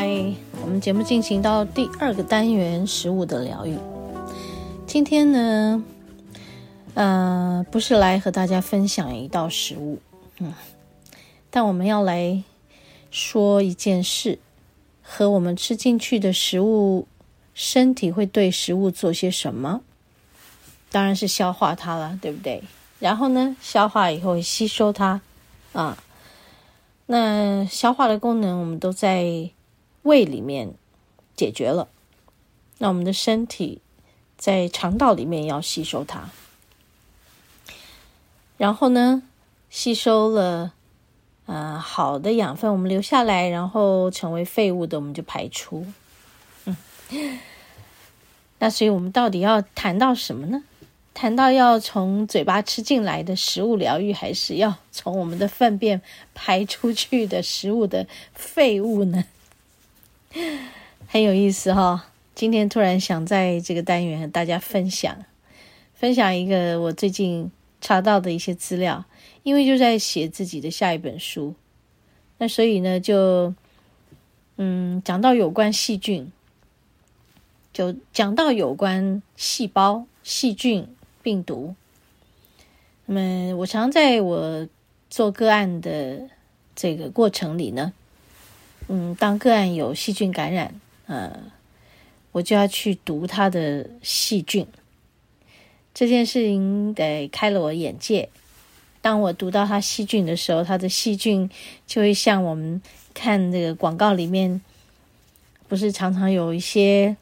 嗨，我们节目进行到第二个单元——食物的疗愈。今天呢，呃，不是来和大家分享一道食物，嗯，但我们要来说一件事，和我们吃进去的食物，身体会对食物做些什么？当然是消化它了，对不对？然后呢，消化以后吸收它，啊，那消化的功能我们都在胃里面解决了，那我们的身体。在肠道里面要吸收它，然后呢，吸收了，呃，好的养分我们留下来，然后成为废物的我们就排出。嗯，那所以我们到底要谈到什么呢？谈到要从嘴巴吃进来的食物疗愈，还是要从我们的粪便排出去的食物的废物呢？很有意思哈、今天突然想在这个单元和大家分享，分享一个我最近查到的一些资料，因为就在写自己的下一本书，那所以呢，就嗯讲到有关细菌，就讲到有关细胞、细菌、病毒。那么我常在我做个案的这个过程里呢，嗯，当个案有细菌感染，呃。我就要去读它的细菌，这件事情得开了我眼界。当我读到它细菌的时候，它的细菌就会像我们看这个广告里面，不是常常有一些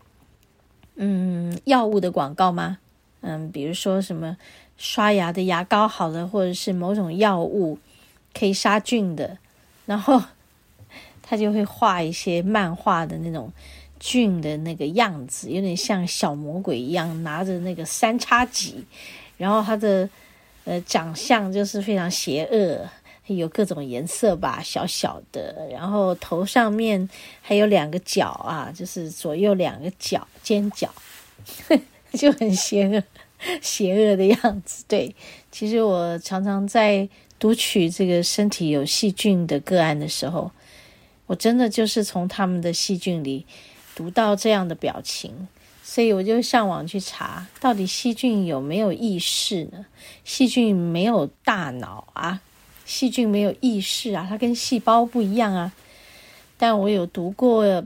嗯药物的广告吗？嗯，比如说什么刷牙的牙膏好了，或者是某种药物可以杀菌的，然后他就会画一些漫画的那种。菌的那个样子有点像小魔鬼一样，拿着那个三叉戟，然后他的呃长相就是非常邪恶，有各种颜色吧，小小的，然后头上面还有两个角啊，就是左右两个角尖角，就很邪恶，邪恶的样子。对，其实我常常在读取这个身体有细菌的个案的时候，我真的就是从他们的细菌里。读到这样的表情，所以我就上网去查，到底细菌有没有意识呢？细菌没有大脑啊，细菌没有意识啊，它跟细胞不一样啊。但我有读过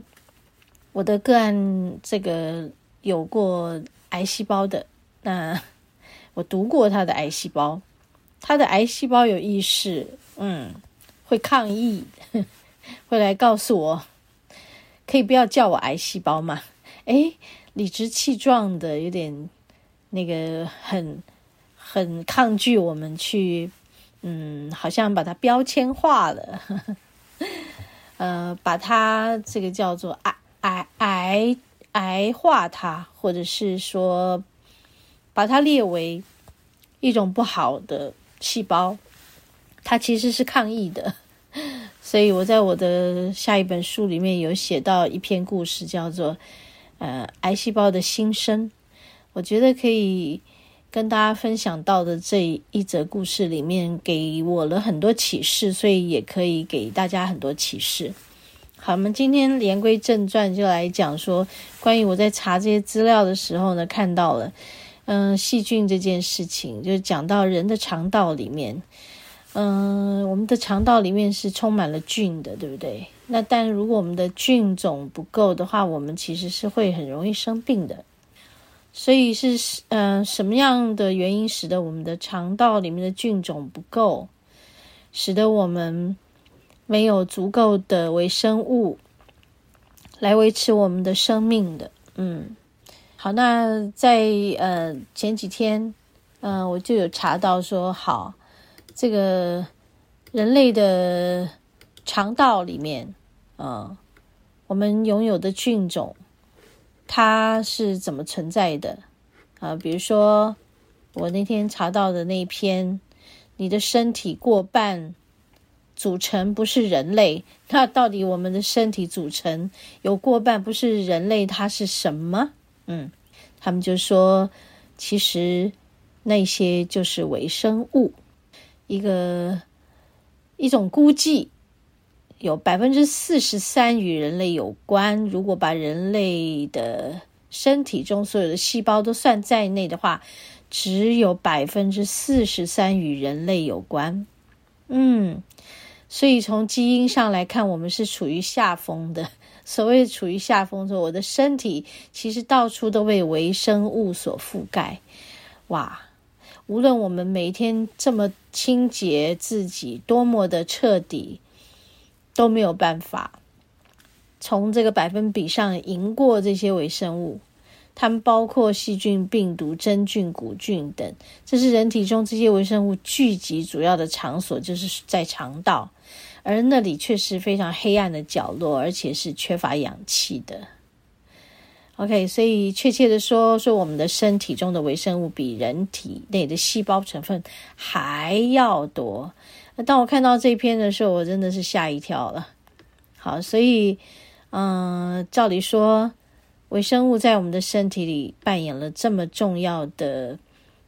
我的个案，这个有过癌细胞的，那我读过他的癌细胞，他的癌细胞有意识，嗯，会抗议，会来告诉我。可以不要叫我癌细胞吗？诶，理直气壮的，有点那个很很抗拒我们去，嗯，好像把它标签化了，呵 呵呃，把它这个叫做癌癌癌癌化它，或者是说把它列为一种不好的细胞，它其实是抗议的。所以我在我的下一本书里面有写到一篇故事，叫做“呃，癌细胞的新生”。我觉得可以跟大家分享到的这一则故事里面，给我了很多启示，所以也可以给大家很多启示。好，我们今天言归正传，就来讲说关于我在查这些资料的时候呢，看到了嗯细菌这件事情，就讲到人的肠道里面。嗯，我们的肠道里面是充满了菌的，对不对？那但如果我们的菌种不够的话，我们其实是会很容易生病的。所以是嗯、什么样的原因使得我们的肠道里面的菌种不够，使得我们没有足够的微生物来维持我们的生命的？嗯，好，那在呃前几天，嗯、我就有查到说好。这个人类的肠道里面，啊，我们拥有的菌种，它是怎么存在的？啊，比如说我那天查到的那一篇，你的身体过半组成不是人类，那到底我们的身体组成有过半不是人类，它是什么？嗯，他们就说，其实那些就是微生物，一个一种估计，有百分之四十三与人类有关。如果把人类的身体中所有的细胞都算在内的话，只有百分之四十三与人类有关。嗯，所以从基因上来看，我们是处于下风的。所谓处于下风，说我的身体其实到处都被微生物所覆盖。哇，无论我们每天这么清洁自己，多么的彻底，都没有办法。从这个百分比上赢过这些微生物，它们包括细菌、病毒、真菌、古菌等。这是人体中这些微生物聚集主要的场所，就是在肠道，而那里却是非常黑暗的角落，而且是缺乏氧气的。OK，所以确切的说，说我们的身体中的微生物比人体内的细胞成分还要多。那当我看到这篇的时候，我真的是吓一跳了。好，所以。嗯，照理说，微生物在我们的身体里扮演了这么重要的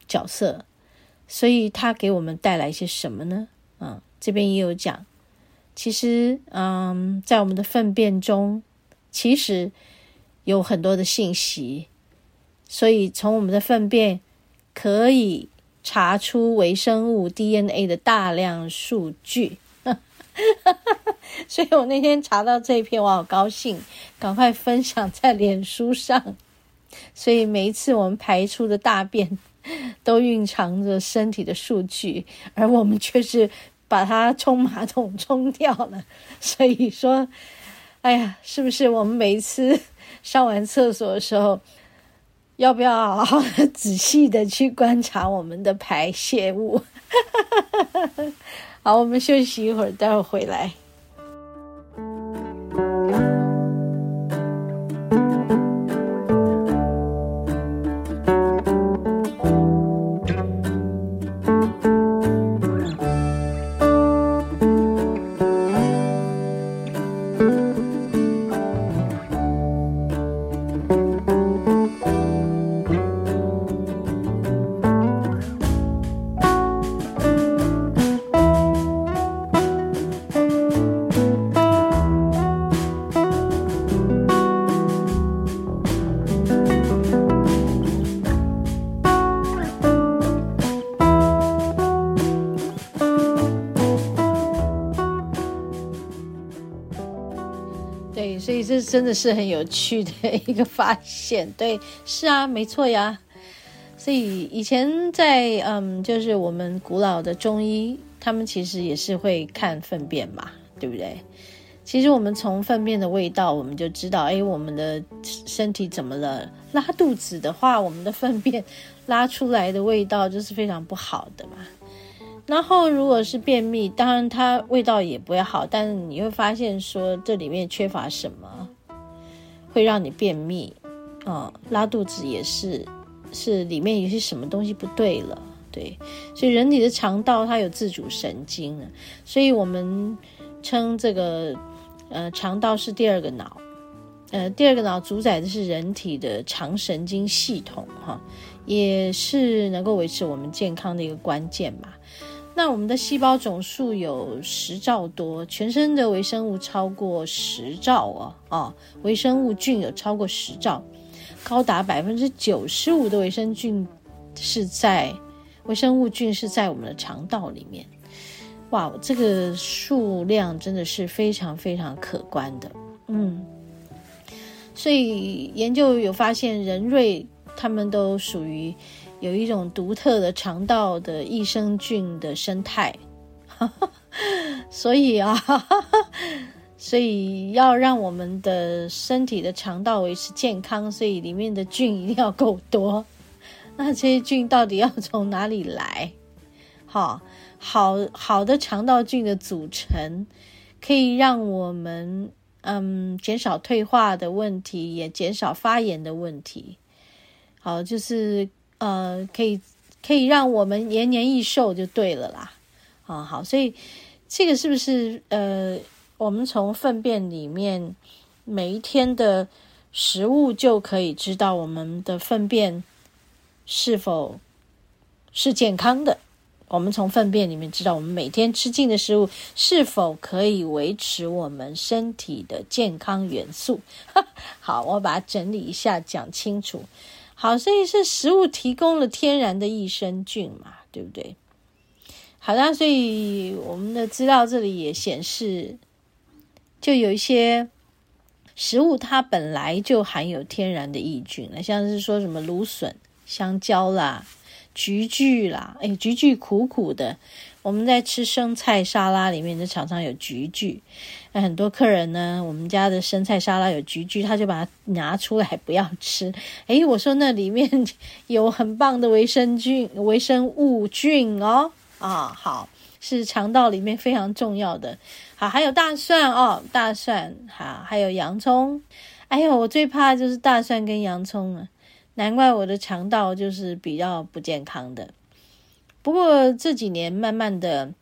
角色，所以它给我们带来些什么呢？嗯，这边也有讲，其实，嗯，在我们的粪便中，其实有很多的信息，所以从我们的粪便可以查出微生物 DNA 的大量数据。所以我那天查到这一篇，我好高兴，赶快分享在脸书上。所以每一次我们排出的大便，都蕴藏着身体的数据，而我们却是把它冲马桶冲掉了。所以说，哎呀，是不是我们每一次 上完厕所的时候，要不要好好仔细的去观察我们的排泄物？好，我们休息一会儿，待会儿回来。这真的是很有趣的一个发现，对，是啊，没错呀。所以以前在嗯，就是我们古老的中医，他们其实也是会看粪便嘛，对不对？其实我们从粪便的味道，我们就知道，哎，我们的身体怎么了？拉肚子的话，我们的粪便 拉出来的味道就是非常不好的嘛。然后，如果是便秘，当然它味道也不会好，但是你会发现说这里面缺乏什么，会让你便秘，啊、拉肚子也是，是里面有些什么东西不对了，对，所以人体的肠道它有自主神经，所以我们称这个呃肠道是第二个脑，呃，第二个脑主宰的是人体的肠神经系统，哈，也是能够维持我们健康的一个关键嘛。那我们的细胞总数有十兆多，全身的微生物超过十兆哦，啊，微生物菌有超过十兆，高达百分之九十五的微生菌是在微生物菌是在我们的肠道里面，哇，这个数量真的是非常非常可观的，嗯，所以研究有发现，人类他们都属于。有一种独特的肠道的益生菌的生态，所以啊，所以要让我们的身体的肠道维持健康，所以里面的菌一定要够多。那这些菌到底要从哪里来？好，好好的肠道菌的组成，可以让我们嗯减少退化的问题，也减少发炎的问题。好，就是呃可以可以让我们延年益寿就对了啦。啊，好，所以这个是不是呃我们从粪便里面每一天的食物就可以知道我们的粪便是否是健康的？我们从粪便里面知道，我们每天吃进的食物是否可以维持我们身体的健康元素。好，我把它整理一下，讲清楚。好，所以是食物提供了天然的益生菌嘛，对不对？好的，所以我们的资料这里也显示，就有一些食物它本来就含有天然的益菌，那像是说什么芦笋、香蕉啦。橘橘啦，哎，橘橘苦苦的。我们在吃生菜沙拉里面，就常常有菊苣。那很多客人呢，我们家的生菜沙拉有菊苣，他就把它拿出来不要吃。哎，我说那里面有很棒的维生菌、微生物菌哦。啊，好，是肠道里面非常重要的。好，还有大蒜哦，大蒜，好，还有洋葱。哎呦，我最怕就是大蒜跟洋葱了。难怪我的肠道就是比较不健康的。不过这几年慢慢的，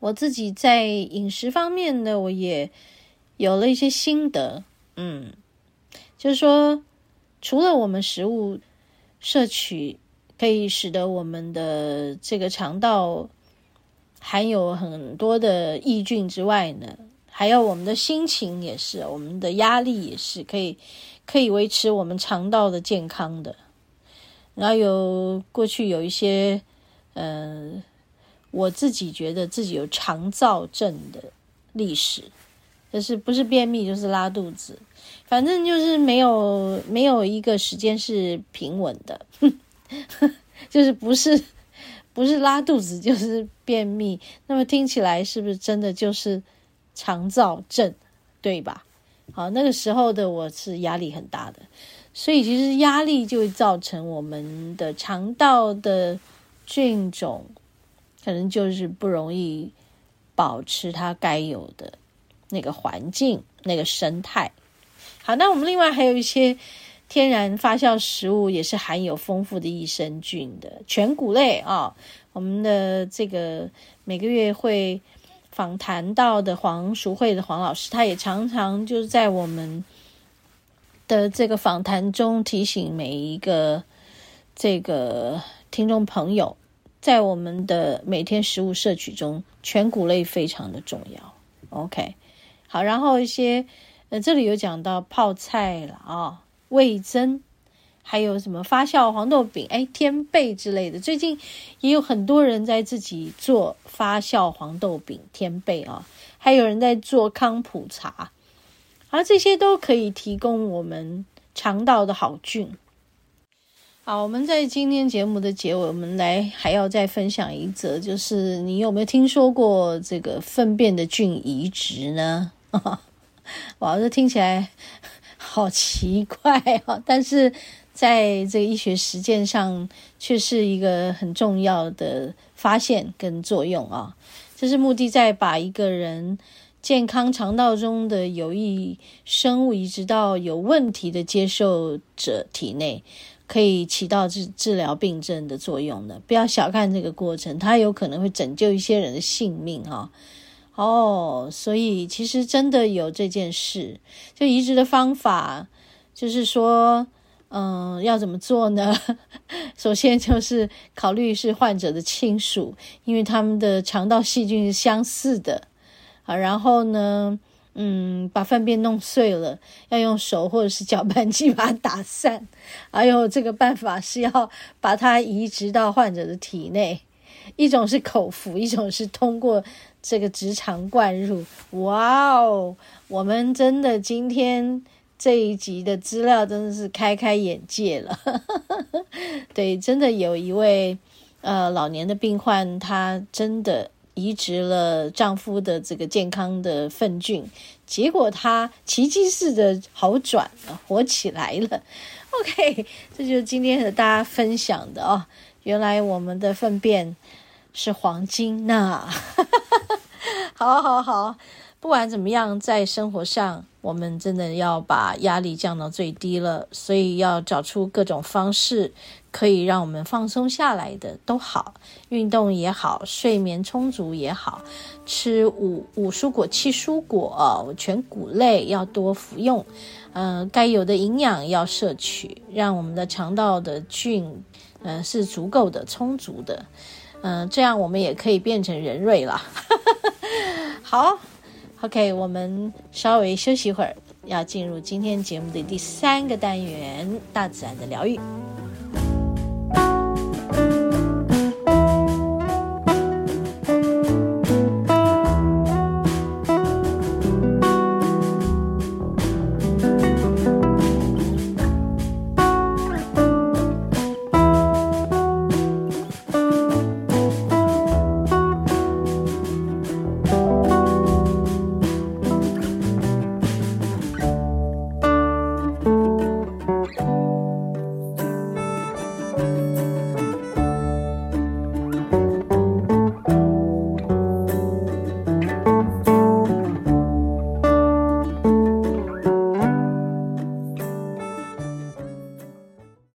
我自己在饮食方面呢，我也有了一些心得。嗯，就是说，除了我们食物摄取可以使得我们的这个肠道含有很多的益菌之外呢，还有我们的心情也是，我们的压力也是可以。可以维持我们肠道的健康的，然后有过去有一些，呃，我自己觉得自己有肠燥症的历史，就是不是便秘就是拉肚子，反正就是没有没有一个时间是平稳的，就是不是不是拉肚子就是便秘，那么听起来是不是真的就是肠燥症，对吧？好，那个时候的我是压力很大的，所以其实压力就会造成我们的肠道的菌种可能就是不容易保持它该有的那个环境、那个生态。好，那我们另外还有一些天然发酵食物，也是含有丰富的益生菌的全谷类啊。我们的这个每个月会。访谈到的黄淑慧的黄老师，他也常常就是在我们的这个访谈中提醒每一个这个听众朋友，在我们的每天食物摄取中，全谷类非常的重要。OK，好，然后一些呃，这里有讲到泡菜了啊、哦，味噌。还有什么发酵黄豆饼、哎，天贝之类的，最近也有很多人在自己做发酵黄豆饼、天贝啊，还有人在做康普茶，而这些都可以提供我们肠道的好菌。好，我们在今天节目的结尾，我们来还要再分享一则，就是你有没有听说过这个粪便的菌移植呢？哇，这听起来好奇怪啊，但是。在这个医学实践上，却是一个很重要的发现跟作用啊！这是目的在把一个人健康肠道中的有益生物移植到有问题的接受者体内，可以起到治治疗病症的作用的。不要小看这个过程，它有可能会拯救一些人的性命哈！哦，所以其实真的有这件事，就移植的方法，就是说。嗯，要怎么做呢？首先就是考虑是患者的亲属，因为他们的肠道细菌是相似的啊。然后呢，嗯，把粪便弄碎了，要用手或者是搅拌机把它打散。还有这个办法是要把它移植到患者的体内，一种是口服，一种是通过这个直肠灌入。哇哦，我们真的今天。这一集的资料真的是开开眼界了，对，真的有一位呃老年的病患，他真的移植了丈夫的这个健康的粪菌，结果她奇迹似的好转了，活起来了。OK，这就是今天和大家分享的哦，原来我们的粪便是黄金呢。好好好，不管怎么样，在生活上，我们真的要把压力降到最低了，所以要找出各种方式。可以让我们放松下来的都好，运动也好，睡眠充足也好，吃五五蔬果七蔬果，全谷类要多服用，呃，该有的营养要摄取，让我们的肠道的菌，呃，是足够的、充足的，嗯、这样我们也可以变成人瑞了。好，OK，我们稍微休息一会儿，要进入今天节目的第三个单元——大自然的疗愈。